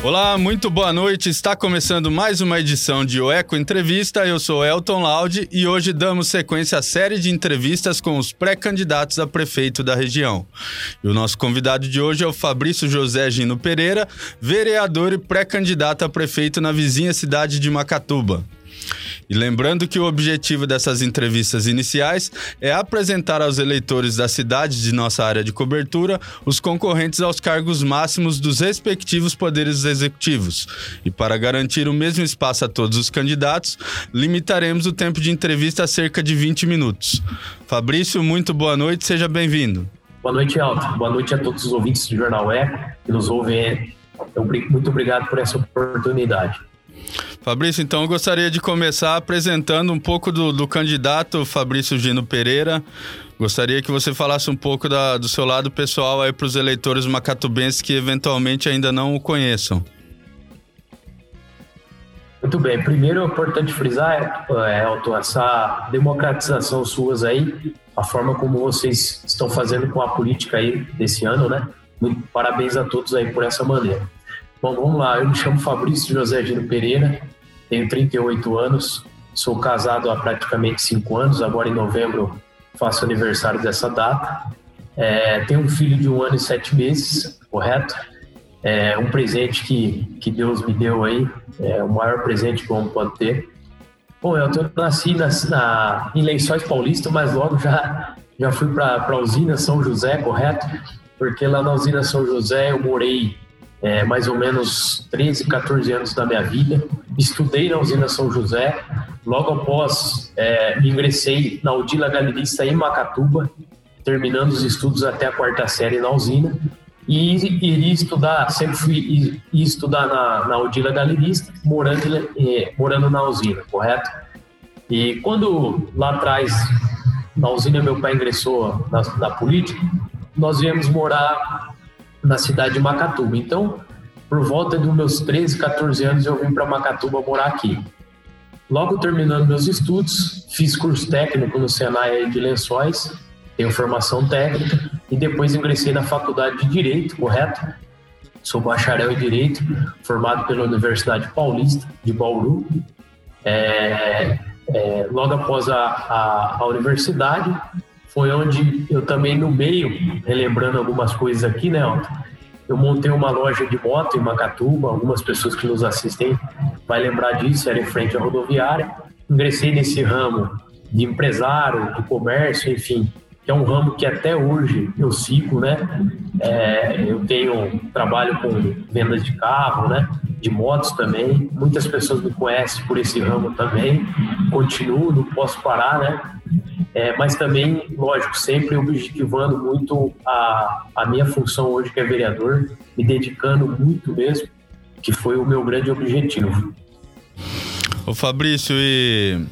Olá, muito boa noite. Está começando mais uma edição de O Eco Entrevista. Eu sou Elton Laude e hoje damos sequência à série de entrevistas com os pré-candidatos a prefeito da região. E o nosso convidado de hoje é o Fabrício José Gino Pereira, vereador e pré-candidato a prefeito na vizinha cidade de Macatuba. E lembrando que o objetivo dessas entrevistas iniciais é apresentar aos eleitores da cidade de nossa área de cobertura os concorrentes aos cargos máximos dos respectivos poderes executivos. E para garantir o mesmo espaço a todos os candidatos, limitaremos o tempo de entrevista a cerca de 20 minutos. Fabrício, muito boa noite, seja bem-vindo. Boa noite, Alto. Boa noite a todos os ouvintes do Jornal Eco que nos ouvem. Muito obrigado por essa oportunidade. Fabrício, então eu gostaria de começar apresentando um pouco do, do candidato Fabrício Gino Pereira. Gostaria que você falasse um pouco da, do seu lado pessoal aí para os eleitores macatubenses que eventualmente ainda não o conheçam. Muito bem. Primeiro é importante frisar, é, Elton, essa democratização suas aí, a forma como vocês estão fazendo com a política aí desse ano, né? Muito parabéns a todos aí por essa maneira. Bom, vamos lá. Eu me chamo Fabrício José Gino Pereira, tenho 38 anos, sou casado há praticamente 5 anos, agora em novembro faço aniversário dessa data. É, tenho um filho de um ano e sete meses, correto? É um presente que, que Deus me deu aí, é o maior presente que o homem pode ter. Bom, eu, nasci na, na, em Lençóis Paulista, mas logo já, já fui para a usina São José, correto? Porque lá na usina São José eu morei é, mais ou menos 13, 14 anos da minha vida. Estudei na usina São José. Logo após, é, ingressei na Udila Galerista em Macatuba, terminando os estudos até a quarta série na usina. E iria estudar, sempre fui estudar na, na Udila Galerista, morando, é, morando na usina, correto? E quando lá atrás, na usina, meu pai ingressou na, na política, nós viemos morar na cidade de Macatuba. Então, por volta dos meus 13, 14 anos, eu vim para Macatuba morar aqui. Logo terminando meus estudos, fiz curso técnico no Senai de Lençóis, tenho formação técnica e depois ingressei na faculdade de Direito, correto? Sou bacharel em Direito, formado pela Universidade Paulista de Bauru. É, é, logo após a, a, a universidade, foi onde eu também no meio, relembrando algumas coisas aqui, né, Otto? Eu montei uma loja de moto em Macatuba, algumas pessoas que nos assistem vai lembrar disso, era em frente à rodoviária. Ingressei nesse ramo de empresário, de comércio, enfim, que é um ramo que até hoje eu sigo, né? É, eu tenho trabalho com vendas de carro, né? De motos também. Muitas pessoas me conhecem por esse ramo também. Continuo, não posso parar, né? É, mas também, lógico, sempre objetivando muito a, a minha função hoje, que é vereador, me dedicando muito mesmo, que foi o meu grande objetivo. Ô Fabrício, e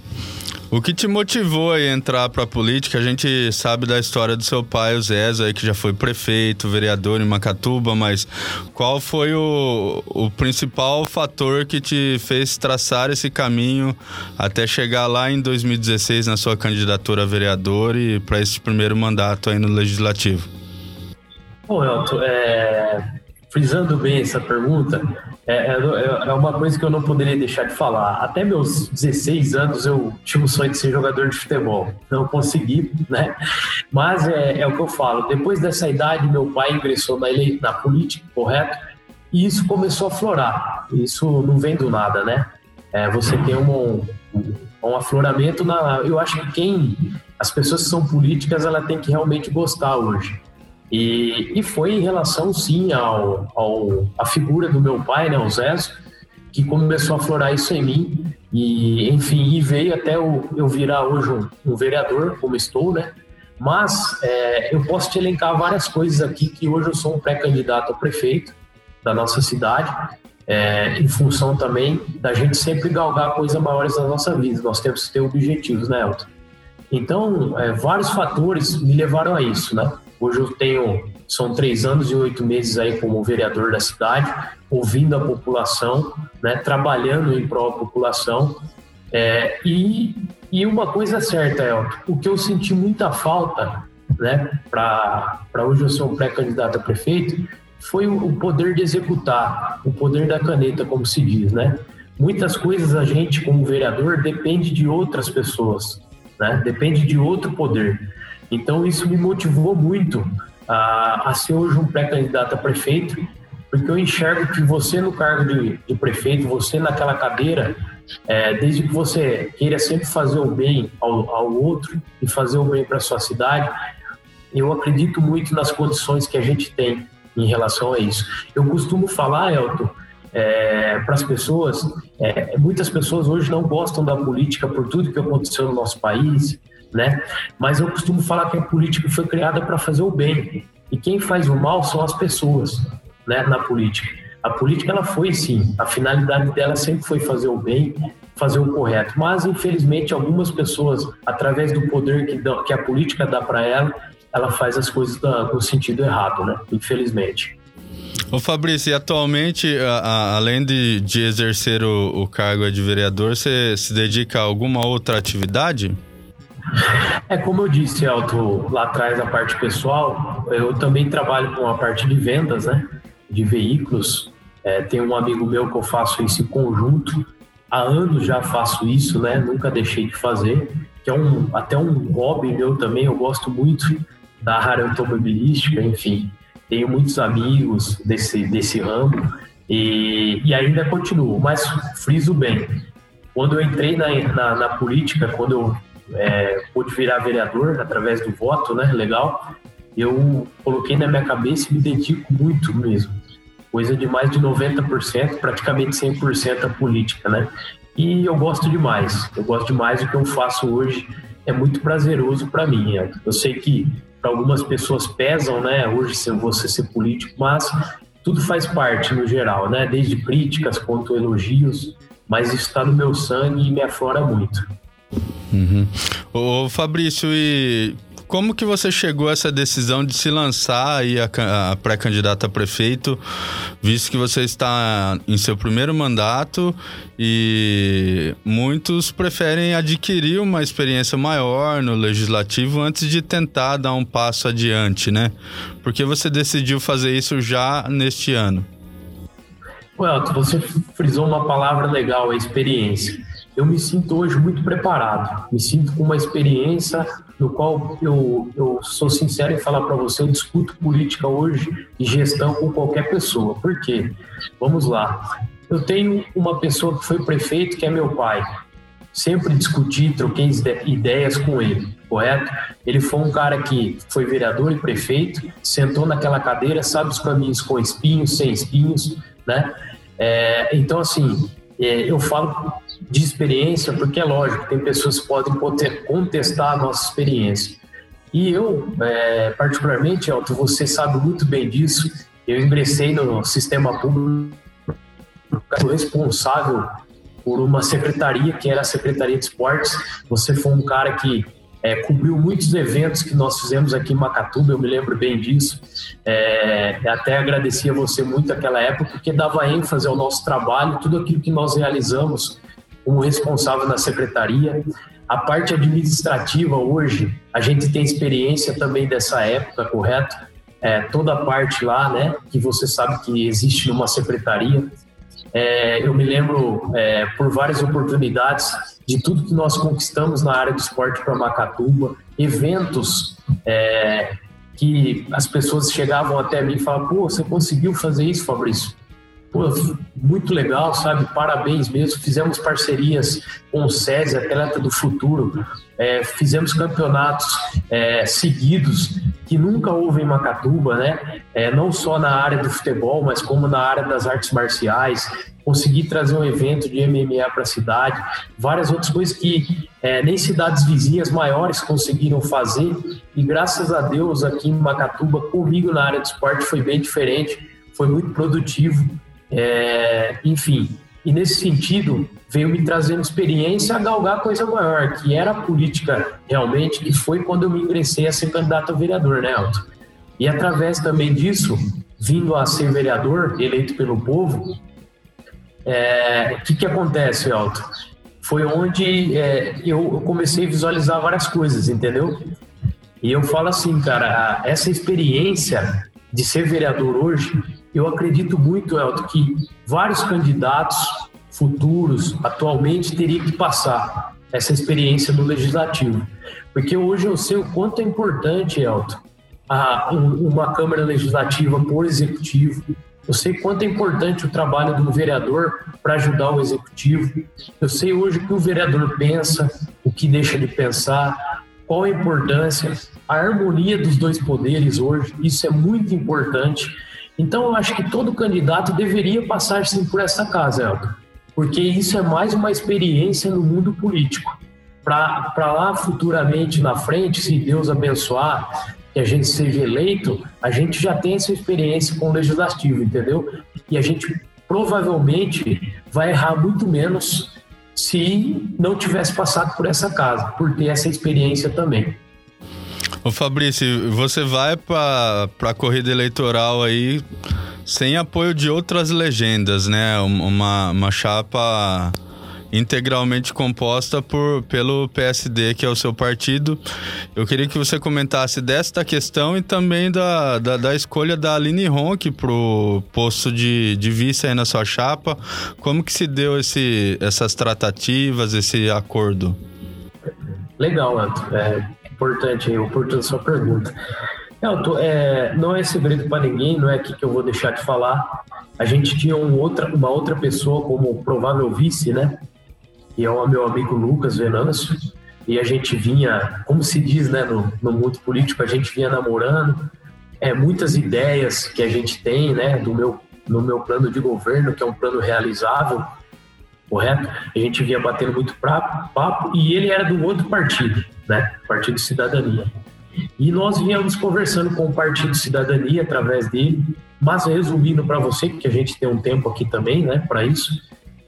o que te motivou a entrar para a política? A gente sabe da história do seu pai, o Zezo, aí, que já foi prefeito, vereador em Macatuba, mas qual foi o, o principal fator que te fez traçar esse caminho até chegar lá em 2016 na sua candidatura a vereador e para esse primeiro mandato aí no Legislativo? Bom, Elton, é, frisando bem essa pergunta, é, é, é, uma coisa que eu não poderia deixar de falar. Até meus 16 anos eu tinha o sonho de ser jogador de futebol. Não consegui, né? Mas é, é o que eu falo. Depois dessa idade, meu pai ingressou na, na política, correto? E isso começou a florar. Isso não vem do nada, né? É, você tem um, um afloramento na. Eu acho que quem. As pessoas que são políticas, ela tem que realmente gostar hoje. E, e foi em relação, sim, ao, ao, a figura do meu pai, né, o Zezo, que começou a florar isso em mim. E, enfim, e veio até o, eu virar hoje um, um vereador, como estou, né? Mas é, eu posso te elencar várias coisas aqui que hoje eu sou um pré-candidato a prefeito da nossa cidade, é, em função também da gente sempre galgar coisas maiores na nossa vida. Nós temos que ter objetivos, né, Elton? Então, é, vários fatores me levaram a isso, né? Hoje eu tenho são três anos e oito meses aí como vereador da cidade, ouvindo a população, né, trabalhando em prol da população. É, e, e uma coisa certa, Elton, o que eu senti muita falta, né, para hoje eu ser um pré-candidato a prefeito, foi o poder de executar, o poder da caneta, como se diz, né? Muitas coisas a gente, como vereador, depende de outras pessoas, né? Depende de outro poder. Então isso me motivou muito a, a ser hoje um pré-candidato a prefeito, porque eu enxergo que você no cargo de, de prefeito, você naquela cadeira, é, desde que você queira sempre fazer o bem ao, ao outro e fazer o bem para sua cidade, eu acredito muito nas condições que a gente tem em relação a isso. Eu costumo falar, Elton, é, para as pessoas, é, muitas pessoas hoje não gostam da política por tudo que aconteceu no nosso país, né? Mas eu costumo falar que a política foi criada para fazer o bem e quem faz o mal são as pessoas, né? Na política, a política ela foi sim, a finalidade dela sempre foi fazer o bem, fazer o correto, mas infelizmente algumas pessoas, através do poder que, que a política dá para ela, ela faz as coisas no sentido errado, né? Infelizmente. Ô Fabrício, e atualmente, a, a, além de, de exercer o, o, cargo de vereador, você se dedica a alguma outra atividade? É como eu disse, Elton, lá atrás, a parte pessoal, eu também trabalho com a parte de vendas, né? De veículos. É, tem um amigo meu que eu faço isso em conjunto. Há anos já faço isso, né? Nunca deixei de fazer. Que é um, até um hobby meu também, eu gosto muito da área automobilística, enfim. Tenho muitos amigos desse, desse ramo e, e ainda continuo, mas friso bem. Quando eu entrei na, na, na política, quando eu é, pude virar vereador através do voto, né, legal, eu coloquei na minha cabeça e me dedico muito mesmo. Coisa de mais de 90%, praticamente 100% a política, né? E eu gosto demais. Eu gosto demais do que eu faço hoje. É muito prazeroso para mim. Eu sei que para algumas pessoas pesam, né? Hoje você ser político, mas tudo faz parte no geral, né? Desde críticas quanto elogios, mas está no meu sangue e me aflora muito. Uhum. Ô Fabrício, e como que você chegou a essa decisão de se lançar aí a, a pré-candidata a prefeito, visto que você está em seu primeiro mandato e muitos preferem adquirir uma experiência maior no legislativo antes de tentar dar um passo adiante, né? Por que você decidiu fazer isso já neste ano? Well, você frisou uma palavra legal, a experiência eu me sinto hoje muito preparado, me sinto com uma experiência no qual eu, eu sou sincero em falar para você, eu discuto política hoje e gestão com qualquer pessoa. Por quê? Vamos lá. Eu tenho uma pessoa que foi prefeito, que é meu pai. Sempre discuti, troquei ideias com ele, correto? Ele foi um cara que foi vereador e prefeito, sentou naquela cadeira, sabe os caminhos com espinhos, sem espinhos, né? É, então, assim, é, eu falo de experiência, porque é lógico, tem pessoas que podem contestar a nossa experiência. E eu, é, particularmente, Elton, você sabe muito bem disso, eu ingressei no sistema público responsável por uma secretaria, que era a Secretaria de Esportes. Você foi um cara que é, cobriu muitos eventos que nós fizemos aqui em Macatuba, eu me lembro bem disso. É, até agradecia você muito naquela época, porque dava ênfase ao nosso trabalho, tudo aquilo que nós realizamos como responsável na secretaria. A parte administrativa hoje, a gente tem experiência também dessa época, correto? É, toda a parte lá, né, que você sabe que existe numa secretaria. É, eu me lembro é, por várias oportunidades de tudo que nós conquistamos na área do esporte para Macatuba, eventos é, que as pessoas chegavam até mim e falavam: pô, você conseguiu fazer isso, Fabrício? Pô, muito legal, sabe? Parabéns mesmo. Fizemos parcerias com o SESI, Atleta do Futuro, é, fizemos campeonatos é, seguidos que nunca houve em Macatuba, né? É, não só na área do futebol, mas como na área das artes marciais. Consegui trazer um evento de MMA para a cidade, várias outras coisas que é, nem cidades vizinhas maiores conseguiram fazer. E graças a Deus, aqui em Macatuba, comigo na área de esporte foi bem diferente, foi muito produtivo é, enfim, e nesse sentido, veio me trazendo experiência a galgar coisa maior, que era a política realmente, que foi quando eu me ingressei a ser candidato a vereador, né, Alto? E através também disso, vindo a ser vereador, eleito pelo povo, é, o que, que acontece, Elton? Foi onde é, eu comecei a visualizar várias coisas, entendeu? E eu falo assim, cara, essa experiência de ser vereador hoje, eu acredito muito, Elton, que vários candidatos futuros, atualmente, teriam que passar essa experiência no legislativo. Porque hoje eu sei o quanto é importante, Elton, a, uma Câmara Legislativa por executivo. Eu sei quanto é importante o trabalho do vereador para ajudar o executivo. Eu sei hoje o que o vereador pensa, o que deixa de pensar, qual a importância, a harmonia dos dois poderes hoje. Isso é muito importante. Então, eu acho que todo candidato deveria passar sim por essa casa, Elton, porque isso é mais uma experiência no mundo político. Para lá futuramente, na frente, se Deus abençoar, que a gente seja eleito, a gente já tem essa experiência com o legislativo, entendeu? E a gente provavelmente vai errar muito menos se não tivesse passado por essa casa, por ter essa experiência também. Ô Fabrício, você vai para a corrida eleitoral aí sem apoio de outras legendas, né? Uma, uma chapa integralmente composta por, pelo PSD, que é o seu partido. Eu queria que você comentasse desta questão e também da, da, da escolha da Aline Ronck para o posto de, de vice aí na sua chapa. Como que se deu esse, essas tratativas, esse acordo? Legal, Anto. É, importante, importante sua pergunta. Elton, é, não é segredo para ninguém, não é aqui que eu vou deixar de falar. A gente tinha um outra, uma outra pessoa como provável vice, né? E é o meu amigo Lucas Venâncio. E a gente vinha, como se diz, né, no, no mundo político, a gente vinha namorando. É, muitas ideias que a gente tem, né, do meu, no meu plano de governo, que é um plano realizável, correto? A gente vinha batendo muito papo e ele era do outro partido, né? Partido Cidadania. E nós vínhamos conversando com o Partido Cidadania através dele, mas resumindo para você, porque a gente tem um tempo aqui também, né, para isso,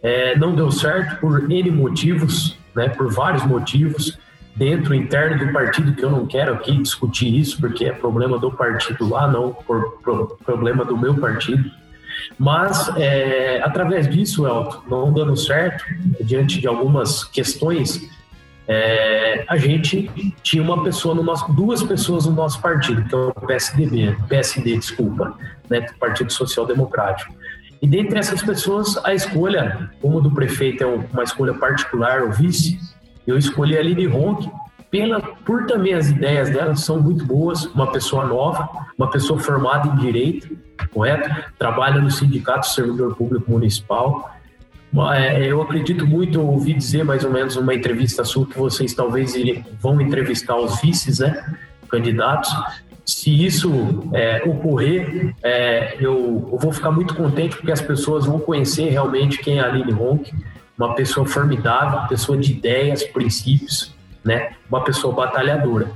é, não deu certo por N motivos, né, por vários motivos, dentro interno do partido, que eu não quero aqui discutir isso, porque é problema do partido lá, não por, por problema do meu partido. Mas, é, através disso, Elton, não dando certo, diante de algumas questões, é, a gente tinha uma pessoa no nosso, duas pessoas no nosso partido, que é o PSDB, PSD, desculpa, né, Partido Social Democrático. E dentre essas pessoas, a escolha, como do prefeito é uma escolha particular, o vice, eu escolhi a Aline Ronck, pela, por também as ideias dela são muito boas, uma pessoa nova, uma pessoa formada em direito, correto? Trabalha no Sindicato Servidor Público Municipal. É, eu acredito muito, ouvi dizer mais ou menos numa entrevista sua que vocês talvez vão entrevistar os vices, né? Candidatos. Se isso é, ocorrer, é, eu, eu, vou ficar muito contente porque as pessoas vão conhecer realmente quem é a Aline Ronk, uma pessoa formidável, pessoa de ideias, princípios, né? Uma pessoa batalhadora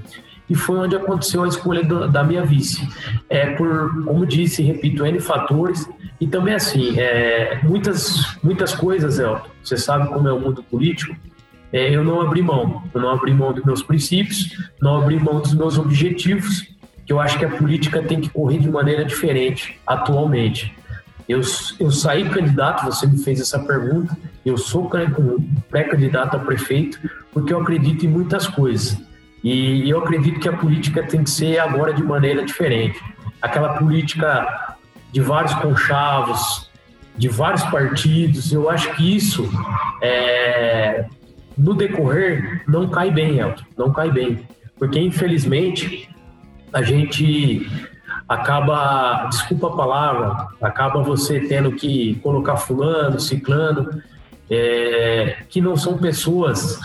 e foi onde aconteceu a escolha do, da minha vice. É por, como disse, repito, N fatores e também assim, é, muitas, muitas coisas, Elton, você sabe como é o mundo político, é, eu não abri mão, eu não abri mão dos meus princípios, não abri mão dos meus objetivos, que eu acho que a política tem que correr de maneira diferente atualmente. Eu, eu saí candidato, você me fez essa pergunta, eu sou pré-candidato a prefeito porque eu acredito em muitas coisas. E eu acredito que a política tem que ser agora de maneira diferente. Aquela política de vários conchavos, de vários partidos, eu acho que isso, é, no decorrer, não cai bem, Elton, não cai bem. Porque, infelizmente, a gente acaba, desculpa a palavra, acaba você tendo que colocar fulano, ciclano, é, que não são pessoas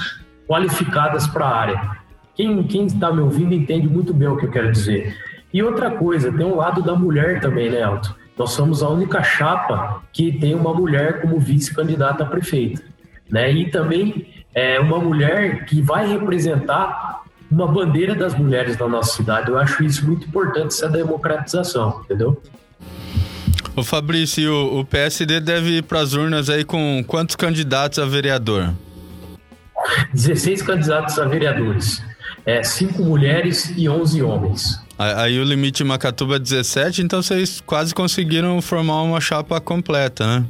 qualificadas para a área. Quem, está me ouvindo entende muito bem o que eu quero dizer. E outra coisa, tem um lado da mulher também, né, Elton? Nós somos a única chapa que tem uma mulher como vice-candidata a prefeita. Né? E também é uma mulher que vai representar uma bandeira das mulheres da nossa cidade. Eu acho isso muito importante, essa democratização, entendeu? O Fabrício, o PSD deve ir para as urnas aí com quantos candidatos a vereador? 16 candidatos a vereadores é, cinco mulheres e 11 homens. Aí o limite Macatuba é 17, então vocês quase conseguiram formar uma chapa completa, né?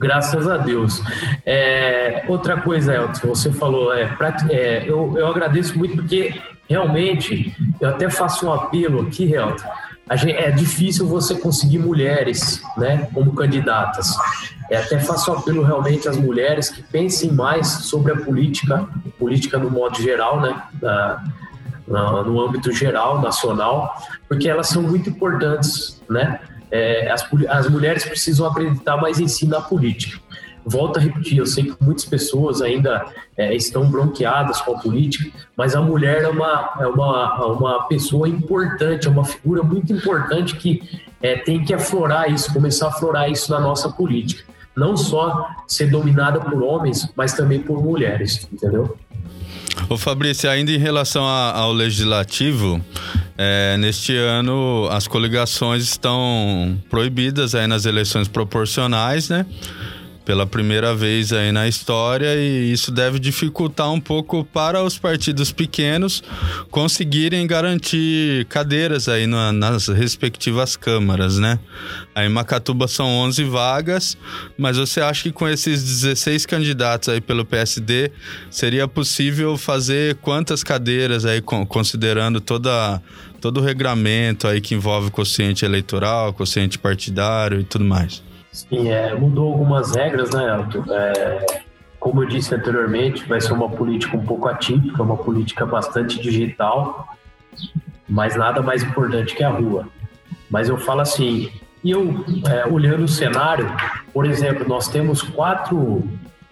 Graças a Deus. É, outra coisa, Elton, você falou, é, pra, é, eu, eu agradeço muito porque realmente eu até faço um apelo aqui, Elton. Gente, é difícil você conseguir mulheres né, como candidatas. É, até faço um apelo realmente às mulheres que pensem mais sobre a política, política no modo geral, né, da, no âmbito geral, nacional, porque elas são muito importantes, né? É, as, as mulheres precisam acreditar mais em si na política. Volto a repetir, eu sei que muitas pessoas ainda é, estão bronqueadas com a política, mas a mulher é uma, é uma, uma pessoa importante, é uma figura muito importante que é, tem que aflorar isso, começar a aflorar isso na nossa política. Não só ser dominada por homens, mas também por mulheres, entendeu? Ô Fabrício, ainda em relação a, ao legislativo, é, neste ano as coligações estão proibidas aí nas eleições proporcionais, né? Pela primeira vez aí na história e isso deve dificultar um pouco para os partidos pequenos conseguirem garantir cadeiras aí na, nas respectivas câmaras, né? Aí em Macatuba são 11 vagas, mas você acha que com esses 16 candidatos aí pelo PSD seria possível fazer quantas cadeiras aí considerando toda todo o regramento aí que envolve quociente eleitoral, quociente partidário e tudo mais? Sim, é, mudou algumas regras, né, Elton? É, como eu disse anteriormente, vai ser uma política um pouco atípica, uma política bastante digital, mas nada mais importante que a rua. Mas eu falo assim, e eu, é, olhando o cenário, por exemplo, nós temos quatro,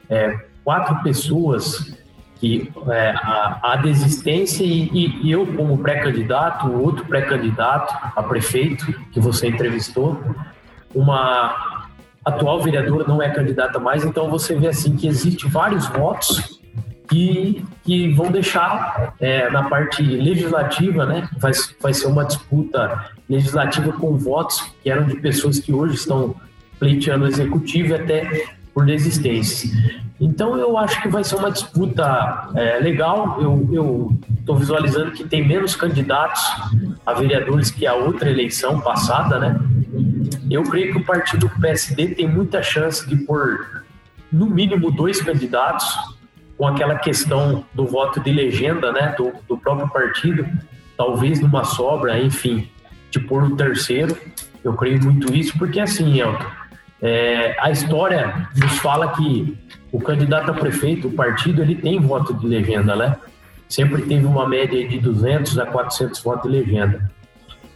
é, quatro pessoas que é, a, a desistência e, e, eu como pré-candidato, outro pré-candidato a prefeito que você entrevistou, uma atual vereadora não é candidata mais, então você vê assim que existe vários votos que, que vão deixar é, na parte legislativa, né? Vai, vai ser uma disputa legislativa com votos que eram de pessoas que hoje estão pleiteando o executivo até por desistência. Então eu acho que vai ser uma disputa é, legal. Eu estou visualizando que tem menos candidatos a vereadores que a outra eleição passada, né? Eu creio que o partido PSD tem muita chance de pôr, no mínimo, dois candidatos, com aquela questão do voto de legenda, né, do, do próprio partido, talvez numa sobra, enfim, de pôr um terceiro. Eu creio muito isso, porque assim, Elton, é, a história nos fala que o candidato a prefeito, o partido, ele tem voto de legenda, né? Sempre teve uma média de 200 a 400 votos de legenda.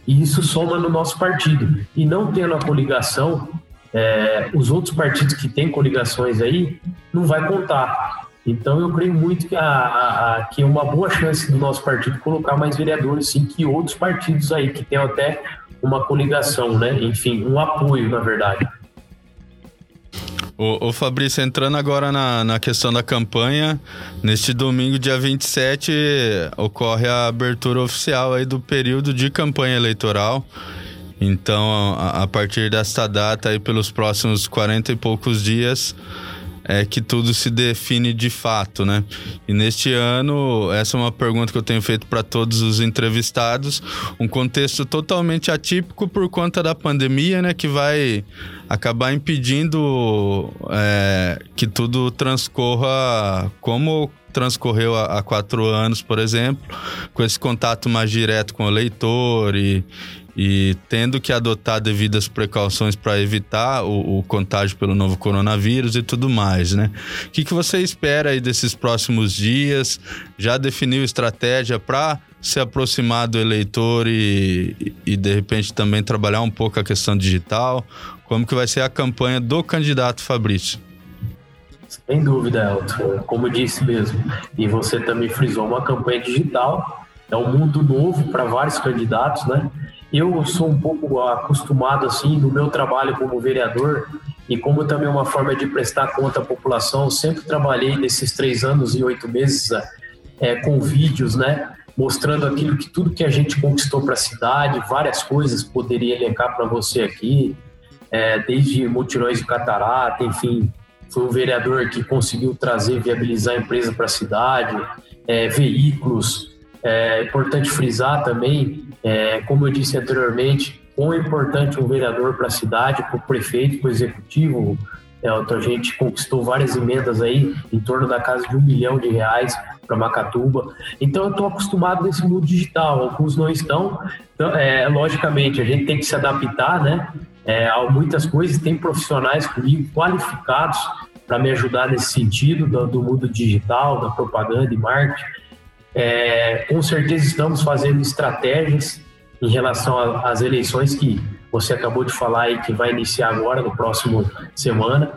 E isso soma no nosso partido. E não tendo a coligação, é, os outros partidos que têm coligações aí, não vai contar. Então eu creio muito que, a, a, a, que é uma boa chance do nosso partido colocar mais vereadores, sim, que outros partidos aí, que tem até uma coligação, né? Enfim, um apoio, na verdade. Ô, ô Fabrício, entrando agora na, na questão da campanha, neste domingo, dia 27, ocorre a abertura oficial aí do período de campanha eleitoral. Então, a, a partir desta data, aí, pelos próximos 40 e poucos dias, é que tudo se define de fato, né? E neste ano, essa é uma pergunta que eu tenho feito para todos os entrevistados, um contexto totalmente atípico por conta da pandemia, né? Que vai acabar impedindo é, que tudo transcorra como transcorreu há, quatro anos, por exemplo, com esse contato mais direto com o leitor e, e tendo que adotar devidas precauções para evitar o, o, contágio pelo novo coronavírus e tudo mais, né? O que, que você espera aí desses próximos dias? Já definiu estratégia para se aproximar do eleitor e, e de repente também trabalhar um pouco a questão digital? Como que vai ser a campanha do candidato Fabrício? Sem dúvida, Elton. Como disse mesmo, e você também frisou uma campanha digital. É um mundo novo para vários candidatos, né? Eu sou um pouco acostumado, assim, no meu trabalho como vereador e como também uma forma de prestar conta à população, sempre trabalhei nesses três anos e oito meses é, com vídeos, né? Mostrando aquilo que tudo que a gente conquistou para a cidade, várias coisas, poderia elencar para você aqui, é, desde mutirões de catarata, enfim, foi um vereador que conseguiu trazer, viabilizar a empresa para a cidade, é, veículos. É importante frisar também É, como eu disse anteriormente, quão é importante um vereador para a cidade, para o prefeito, para o executivo. É, a gente conquistou várias emendas aí, em torno da casa de um milhão de reais para Macatuba. Então eu estou acostumado nesse mundo digital, alguns não estão. Então, é, logicamente, a gente tem que se adaptar, né? É, muitas coisas, tem profissionais comigo qualificados para me ajudar nesse sentido do, do, mundo digital, da propaganda e marketing. É, com certeza estamos fazendo estratégias em relação às eleições que você acabou de falar aí que vai iniciar agora, no próximo semana.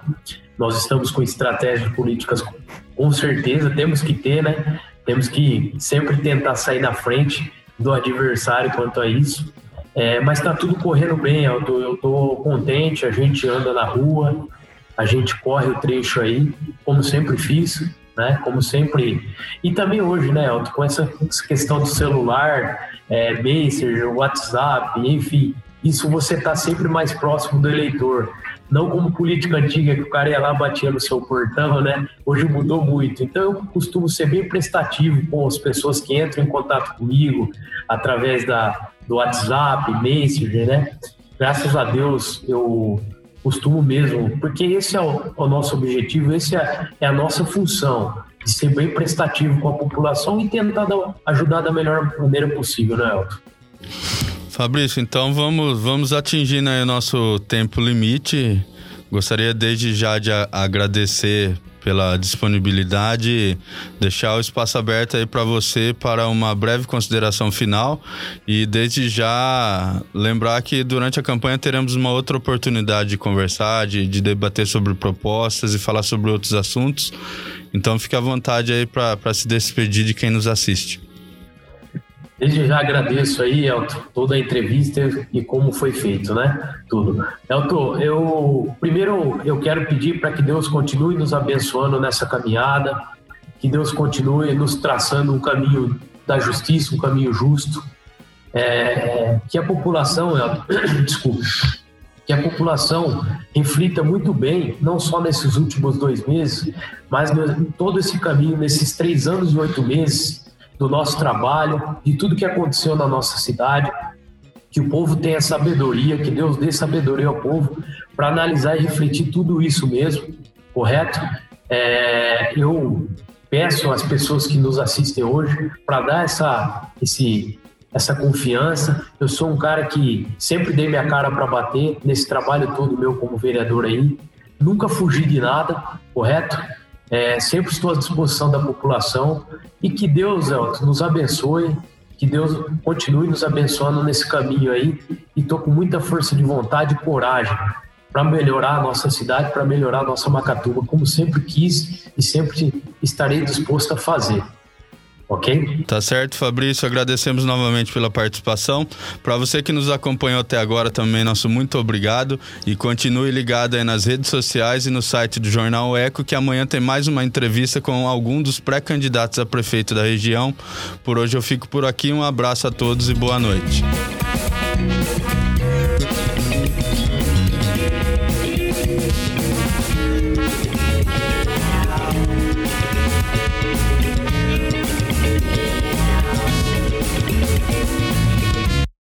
Nós estamos com estratégias políticas, com certeza, temos que ter, né? Temos que sempre tentar sair na frente do adversário quanto a isso. É, mas está tudo correndo bem, tô, eu tô contente, a gente anda na rua, a gente corre o trecho aí, como sempre fiz, né? Como sempre. E também hoje, né, Elton, com essa questão do celular, é, Messenger, WhatsApp, enfim, isso você está sempre mais próximo do eleitor. Não como política antiga, que o cara ia lá batia no seu portão, né? Hoje mudou muito. Então eu costumo ser bem prestativo com as pessoas que entram em contato comigo através da, do WhatsApp, Messenger, né? Graças a Deus eu costumo mesmo, porque esse é o, o nosso objetivo, esse é, é, a nossa função, de ser bem prestativo com a população e tentar dar, ajudar da melhor maneira possível, né, Elton? Fabrício, então vamos, vamos atingindo aí o nosso tempo limite. Gostaria desde já de agradecer pela disponibilidade, deixar o espaço aberto aí para você para uma breve consideração final e desde já lembrar que durante a campanha teremos uma outra oportunidade de conversar, de, de debater sobre propostas e falar sobre outros assuntos. Então fique à vontade aí para se despedir de quem nos assiste. Desde já agradeço aí, Elton, toda a entrevista e como foi feito, né? Tudo. Elton, eu primeiro eu quero pedir para que Deus continue nos abençoando nessa caminhada, que Deus continue nos traçando um caminho da justiça, um caminho justo, é, que a população, Elton, desculpe, que a população reflita muito bem, não só nesses últimos dois meses, mas todo esse caminho, nesses três anos e oito meses do nosso trabalho, de tudo que aconteceu na nossa cidade, que o povo tenha sabedoria, que Deus dê sabedoria ao povo para analisar e refletir tudo isso mesmo, correto? É, eu peço às pessoas que nos assistem hoje para dar essa, esse, essa confiança. Eu sou um cara que sempre dei minha cara para bater nesse trabalho todo meu como vereador aí. Nunca fugi de nada, correto? É, sempre estou à disposição da população e que Deus, Elton, nos abençoe, que Deus continue nos abençoando nesse caminho aí. E estou com muita força de vontade e coragem para melhorar a nossa cidade, para melhorar a nossa Macatuba, como sempre quis e sempre estarei disposto a fazer ok? Tá certo, Fabrício. Agradecemos novamente pela participação. Para você que nos acompanhou até agora também, nosso muito obrigado e continue ligado aí nas redes sociais e no site do Jornal Eco, que amanhã tem mais uma entrevista com algum dos pré-candidatos a prefeito da região. Por hoje eu fico por aqui. Um abraço a todos e boa noite.